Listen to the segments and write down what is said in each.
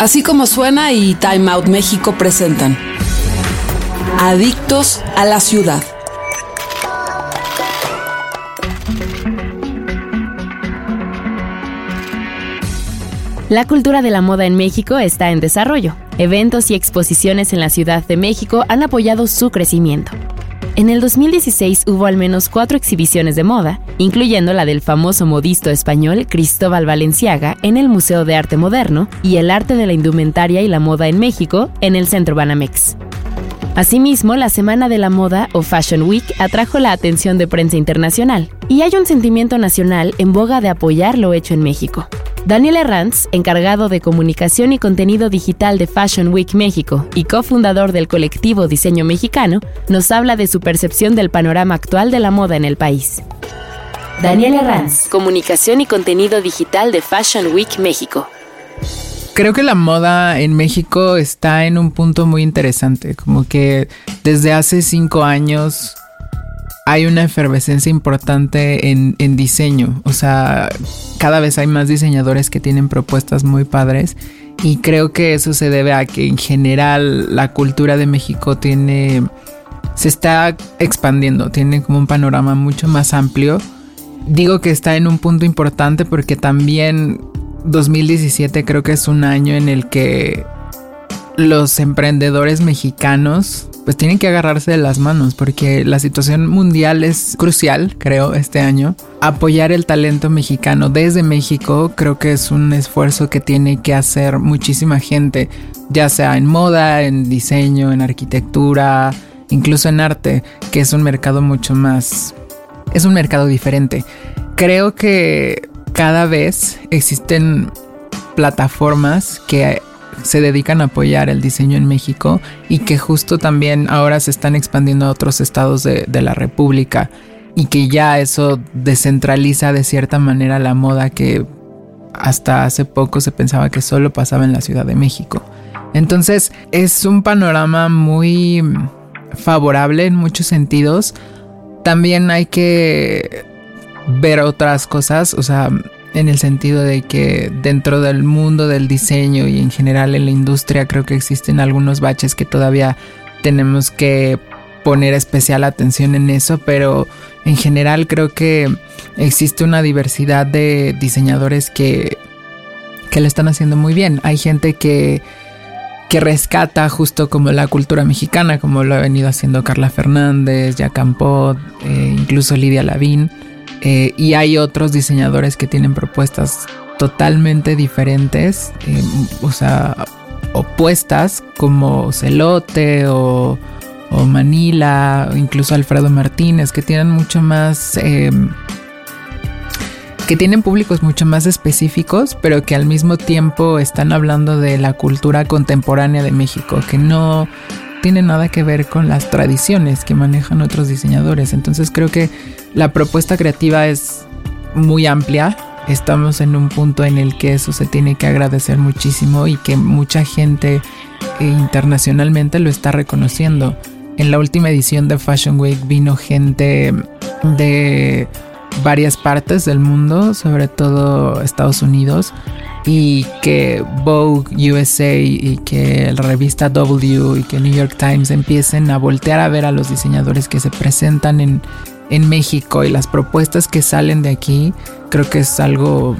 Así como suena y Time Out México presentan Adictos a la ciudad. La cultura de la moda en México está en desarrollo. Eventos y exposiciones en la Ciudad de México han apoyado su crecimiento. En el 2016 hubo al menos cuatro exhibiciones de moda, incluyendo la del famoso modisto español Cristóbal Valenciaga en el Museo de Arte Moderno y el arte de la indumentaria y la moda en México en el Centro Banamex. Asimismo, la Semana de la Moda o Fashion Week atrajo la atención de prensa internacional y hay un sentimiento nacional en boga de apoyar lo hecho en México. Daniel Herranz, encargado de comunicación y contenido digital de Fashion Week México y cofundador del colectivo Diseño Mexicano, nos habla de su percepción del panorama actual de la moda en el país. Daniel Herranz, comunicación y contenido digital de Fashion Week México. Creo que la moda en México está en un punto muy interesante, como que desde hace cinco años hay una efervescencia importante en, diseño. O sea, cada vez hay más diseñadores que tienen propuestas muy padres. Y creo que eso se debe a que en general la cultura de México tiene. se está expandiendo, tiene como un panorama mucho más amplio. Digo que está en un punto importante porque también 2017 creo que es un año en el que los emprendedores mexicanos pues tienen que agarrarse de las manos porque la situación mundial es crucial, creo, este año. Apoyar el talento mexicano desde México creo que es un esfuerzo que tiene que hacer muchísima gente, ya sea en moda, en diseño, en arquitectura, incluso en arte, que es un mercado mucho más... es un mercado diferente. Creo que cada vez existen plataformas que se dedican a apoyar el diseño en México y que justo también ahora se están expandiendo a otros estados de, la República y que ya eso descentraliza de cierta manera la moda que hasta hace poco se pensaba que solo pasaba en la Ciudad de México. Entonces es un panorama muy favorable en muchos sentidos. También hay que ver otras cosas, o sea, en el sentido de que dentro del mundo del diseño y en general en la industria creo que existen algunos baches que todavía tenemos que poner especial atención en eso, pero en general creo que existe una diversidad de diseñadores que, que lo están haciendo muy bien. Hay gente que, que rescata justo como la cultura mexicana, como lo ha venido haciendo Carla Fernández, Jack Campot, eh, incluso Lidia Lavín eh, y hay otros diseñadores que tienen propuestas totalmente diferentes, eh, o sea, opuestas, como Celote o, Manila, incluso Alfredo Martínez, que tienen mucho más. Em, que tienen públicos mucho más específicos, pero que al mismo tiempo están hablando de la cultura contemporánea de México, que no tiene nada que ver con las tradiciones que manejan otros diseñadores. Entonces creo que la propuesta creativa es muy amplia. Estamos en un punto en el que eso se tiene que agradecer muchísimo y que mucha gente eh, internacionalmente lo está reconociendo. En la última edición de Fashion Week vino gente de varias partes del mundo, sobre todo Estados Unidos, y que Vogue USA y que la revista W y que New York Times empiecen a voltear a ver a los diseñadores que se presentan en, en México y las propuestas que salen de aquí, creo que es algo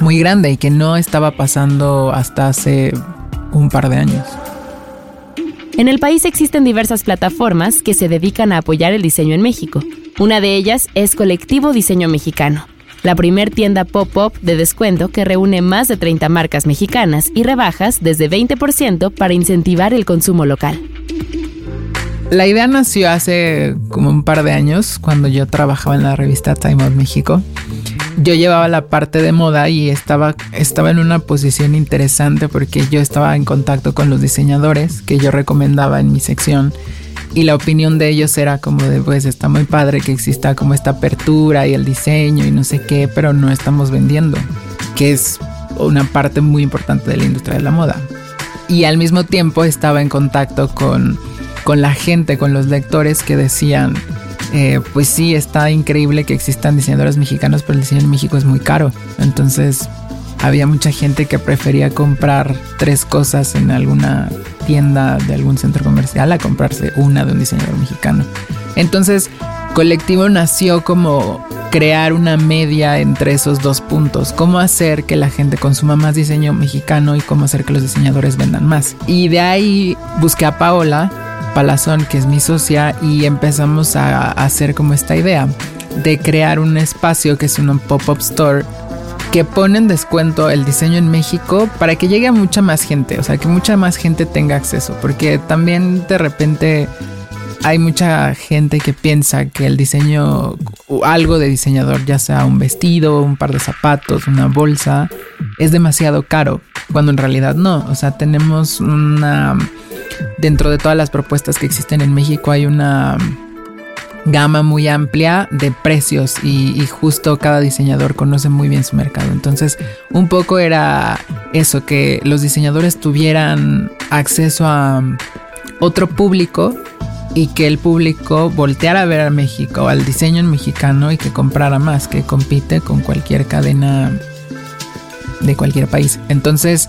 muy grande y que no estaba pasando hasta hace un par de años. En el país existen diversas plataformas que se dedican a apoyar el diseño en México. Una de ellas es Colectivo Diseño Mexicano, la primer tienda pop-up de descuento que reúne más de 30 marcas mexicanas y rebajas desde 20% para incentivar el consumo local. La idea nació hace como un par de años cuando yo trabajaba en la revista Time Out México. Yo llevaba la parte de moda y estaba, estaba en una posición interesante porque yo estaba en contacto con los diseñadores que yo recomendaba en mi sección y la opinión de ellos era como de pues está muy padre que exista como esta apertura y el diseño y no sé qué, pero no estamos vendiendo, que es una parte muy importante de la industria de la moda. Y al mismo tiempo estaba en contacto con, con la gente, con los lectores que decían, eh, pues sí, está increíble que existan diseñadores mexicanos, pero el diseño en México es muy caro. Entonces, había mucha gente que prefería comprar tres cosas en alguna tienda de algún centro comercial a comprarse una de un diseñador mexicano. Entonces, Colectivo nació como crear una media entre esos dos puntos, cómo hacer que la gente consuma más diseño mexicano y cómo hacer que los diseñadores vendan más. Y de ahí busqué a Paola Palazón, que es mi socia, y empezamos a hacer como esta idea de crear un espacio que es un pop-up store que pone en descuento el diseño en México para que llegue a mucha más gente, o sea, que mucha más gente tenga acceso, porque también de repente hay mucha gente que piensa que el diseño, algo de diseñador, ya sea un vestido, un par de zapatos, una bolsa, es demasiado caro, cuando en realidad no, o sea, tenemos una, dentro de todas las propuestas que existen en México hay una gama muy amplia de precios y, justo cada diseñador conoce muy bien su mercado. Entonces, un poco era eso, que los diseñadores tuvieran acceso a otro público y que el público volteara a ver a México, al diseño en mexicano y que comprara más, que compite con cualquier cadena de cualquier país. Entonces,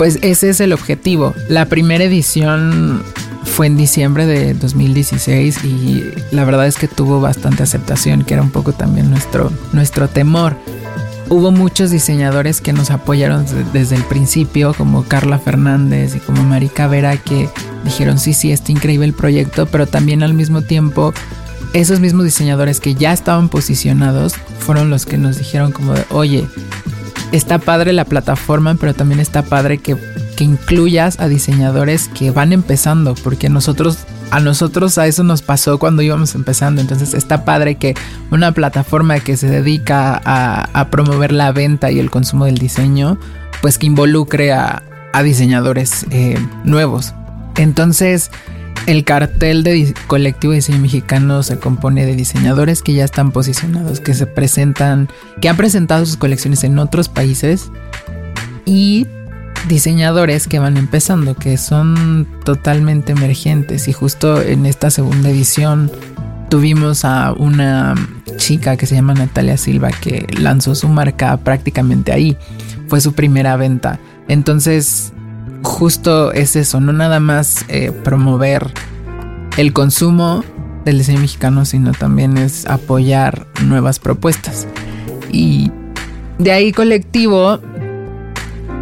pues ese es el objetivo. La primera edición fue en diciembre de 2016 y la verdad es que tuvo bastante aceptación, que era un poco también nuestro, nuestro temor. Hubo muchos diseñadores que nos apoyaron desde el principio, como Carla Fernández y como Marica Vera, que dijeron, sí, sí, está increíble el proyecto, pero también al mismo tiempo esos mismos diseñadores que ya estaban posicionados fueron los que nos dijeron como de, oye, está padre la plataforma, pero también está padre que que incluyas a diseñadores que van empezando, porque nosotros a nosotros a eso nos pasó cuando íbamos empezando. Entonces está padre que una plataforma que se dedica a, promover la venta y el consumo del diseño, pues que involucre a, diseñadores eh, nuevos. Entonces el cartel de colectivo de diseño mexicano se compone de diseñadores que ya están posicionados, que se presentan, que han presentado sus colecciones en otros países y diseñadores que van empezando, que son totalmente emergentes. Y justo en esta segunda edición tuvimos a una chica que se llama Natalia Silva que lanzó su marca prácticamente ahí. Fue su primera venta. Entonces, justo es eso, no nada más eh, promover el consumo del diseño mexicano, sino también es apoyar nuevas propuestas. Y de ahí colectivo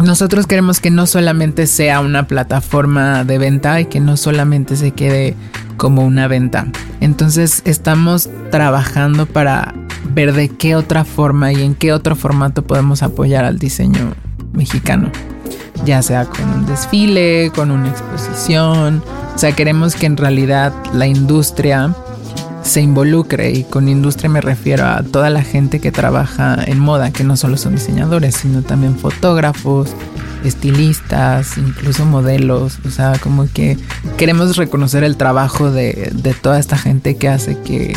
nosotros queremos que no solamente sea una plataforma de venta y que no solamente se quede como una venta. Entonces estamos trabajando para ver de qué otra forma y en qué otro formato podemos apoyar al diseño mexicano. Ya sea con un desfile, con una exposición. O sea, queremos que en realidad la industria se involucre y con industria me refiero a toda la gente que trabaja en moda, que no solo son diseñadores, sino también fotógrafos, estilistas, incluso modelos, o sea, como que queremos reconocer el trabajo de, toda esta gente que hace que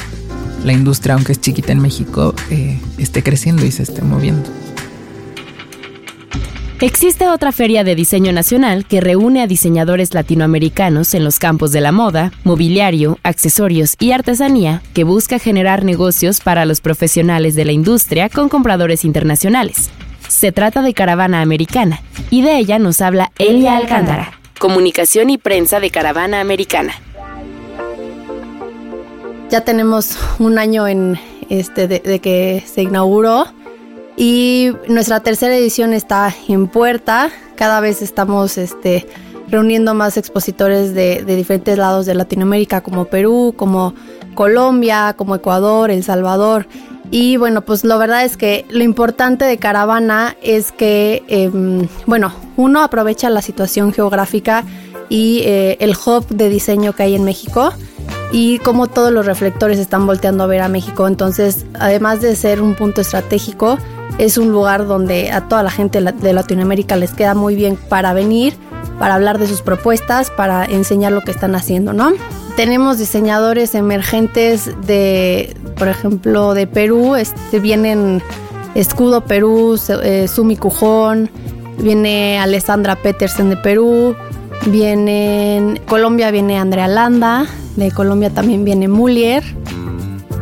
la industria, aunque es chiquita en México, eh, esté creciendo y se esté moviendo. Existe otra feria de diseño nacional que reúne a diseñadores latinoamericanos en los campos de la moda, mobiliario, accesorios y artesanía que busca generar negocios para los profesionales de la industria con compradores internacionales. Se trata de Caravana Americana y de ella nos habla Elia Alcántara, comunicación y prensa de Caravana Americana. Ya tenemos un año en este de que se inauguró y nuestra tercera edición está en puerta. Cada vez estamos este, reuniendo más expositores de, diferentes lados de Latinoamérica, como Perú, como Colombia, como Ecuador, El Salvador. Y bueno, pues la verdad es que lo importante de Caravana es que, em, bueno, uno aprovecha la situación geográfica y eh, el hub de diseño que hay en México y como todos los reflectores están volteando a ver a México. Entonces, además de ser un punto estratégico, es un lugar donde a toda la gente de Latinoamérica les queda muy bien para venir, para hablar de sus propuestas, para enseñar lo que están haciendo, ¿no? Tenemos diseñadores emergentes de, por ejemplo, de Perú, este, vienen Escudo Perú, eh, Sumi Cujón, viene Alessandra Petersen de Perú, viene Colombia viene Andrea Landa, de Colombia también viene Mulier,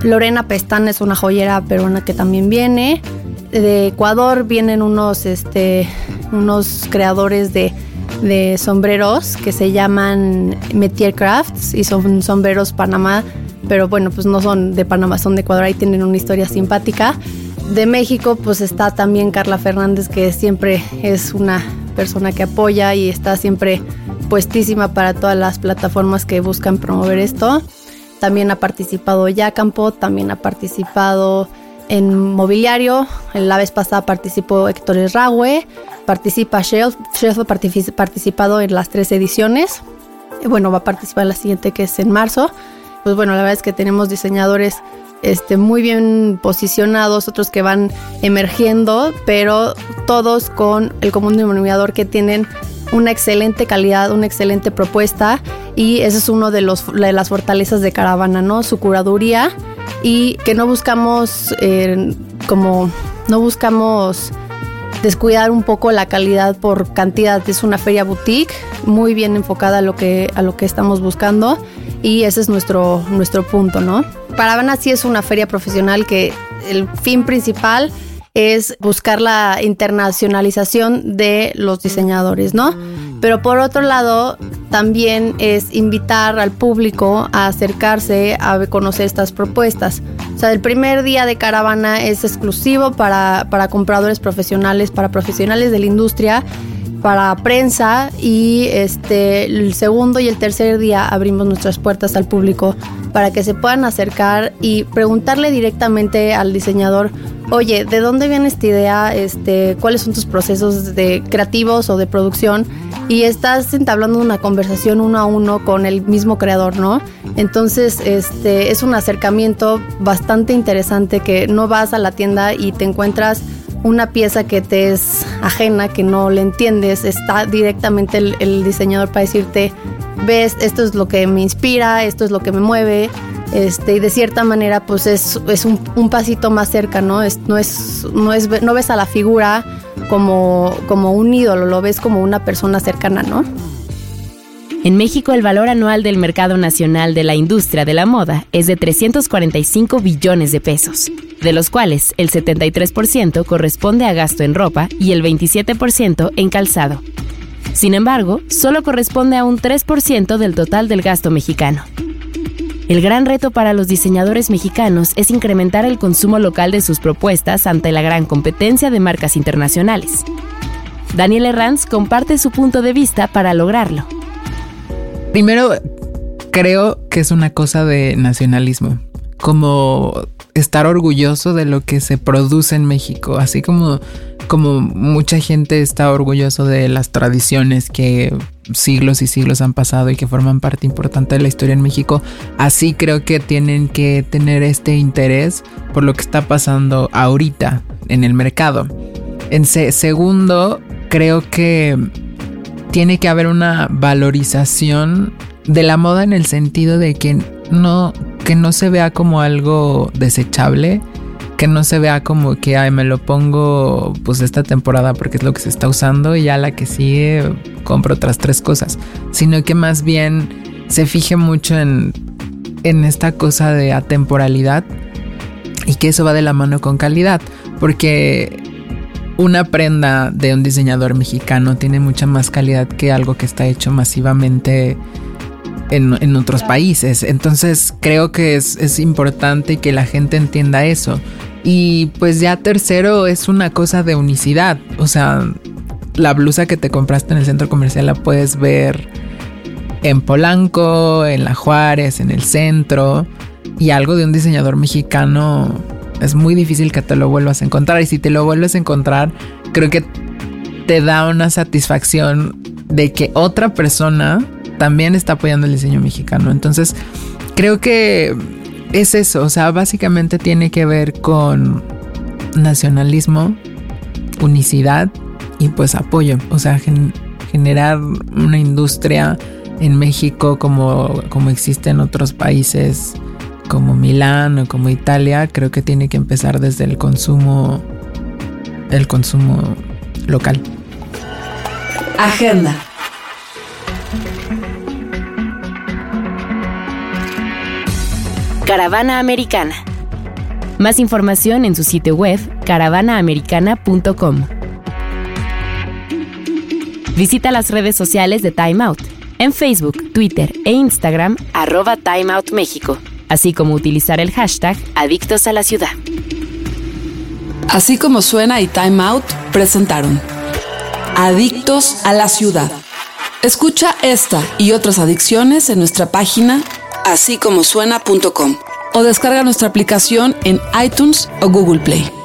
Lorena Pestana es una joyera peruana que también viene, de Ecuador vienen unos, este, unos creadores de, de sombreros que se llaman Metier Crafts y son sombreros Panamá, pero bueno, pues no son de Panamá, son de Ecuador, ahí tienen una historia simpática. De México, pues está también Carla Fernández, que siempre es una persona que apoya y está siempre puestísima para todas las plataformas que buscan promover esto. También ha participado Yacampo, también ha participado en mobiliario. La vez pasada participó Héctor Erragüe, participa Shelf. Shelf ha participado en las tres ediciones. Bueno, va a participar en la siguiente que es en marzo. Pues bueno, la verdad es que tenemos diseñadores este, muy bien posicionados, otros que van emergiendo, pero todos con el común denominador que tienen una excelente calidad, una excelente propuesta y ese es uno de, los, de las fortalezas de Caravana, ¿no? Su curaduría y que no buscamos eh, como, no buscamos descuidar un poco la calidad por cantidad. Es una feria boutique muy bien enfocada a lo que, a lo que estamos buscando y ese es nuestro, nuestro punto, ¿no? Caravana sí es una feria profesional que el fin principal es buscar la internacionalización de los diseñadores, ¿no? Pero por otro lado, también es invitar al público a acercarse a conocer estas propuestas. O sea, el primer día de caravana es exclusivo para, para compradores profesionales, para profesionales de la industria para prensa y este el segundo y el tercer día abrimos nuestras puertas al público para que se puedan acercar y preguntarle directamente al diseñador, oye, ¿de dónde viene esta idea? Este, ¿cuáles son tus procesos de creativos o de producción? Y estás entablando una conversación uno a uno con el mismo creador, ¿no? Entonces, este es un acercamiento bastante interesante que no vas a la tienda y te encuentras una pieza que te es ajena, que no le entiendes, está directamente el, diseñador para decirte, ves, esto es lo que me inspira, esto es lo que me mueve, este, y de cierta manera pues es, es un, pasito más cerca, ¿no? Es, no, es, no, es, no ves a la figura como, como un ídolo, lo ves como una persona cercana, ¿no? En México, el valor anual del mercado nacional de la industria de la moda es de 345 billones de pesos, de los cuales el 73% corresponde a gasto en ropa y el 27% en calzado. Sin embargo, solo corresponde a un 3% del total del gasto mexicano. El gran reto para los diseñadores mexicanos es incrementar el consumo local de sus propuestas ante la gran competencia de marcas internacionales. Daniel Herranz comparte su punto de vista para lograrlo. Primero, creo que es una cosa de nacionalismo, como estar orgulloso de lo que se produce en México, así como, como mucha gente está orgulloso de las tradiciones que siglos y siglos han pasado y que forman parte importante de la historia en México, así creo que tienen que tener este interés por lo que está pasando ahorita en el mercado. En segundo, creo que tiene que haber una valorización de la moda en el sentido de que no, que no se vea como algo desechable, que no se vea como que, ay, me lo pongo pues esta temporada porque es lo que se está usando y ya la que sigue compro otras tres cosas, sino que más bien se fije mucho en, en esta cosa de atemporalidad y que eso va de la mano con calidad, porque una prenda de un diseñador mexicano tiene mucha más calidad que algo que está hecho masivamente en, otros países. Entonces creo que es, es importante que la gente entienda eso. Y pues ya tercero es una cosa de unicidad. O sea, la blusa que te compraste en el centro comercial la puedes ver en Polanco, en La Juárez, en el centro. Y algo de un diseñador mexicano es muy difícil que te lo vuelvas a encontrar. Y si te lo vuelves a encontrar, creo que te da una satisfacción de que otra persona también está apoyando el diseño mexicano. Entonces, creo que es eso. O sea, básicamente tiene que ver con nacionalismo, unicidad y pues apoyo. O sea, generar una industria en México como, como existe en otros países como Milán o como Italia, creo que tiene que empezar desde el consumo, el consumo local. Agenda. Caravana Americana. Más información en su sitio web caravanaAmericana.com. Visita las redes sociales de Time Out en Facebook, Twitter e Instagram arroba Time así como utilizar el hashtag Adictos a la Ciudad. Así como suena y Time Out presentaron Adictos a la Ciudad. Escucha esta y otras adicciones en nuestra página así como suena.com o descarga nuestra aplicación en iTunes o Google Play.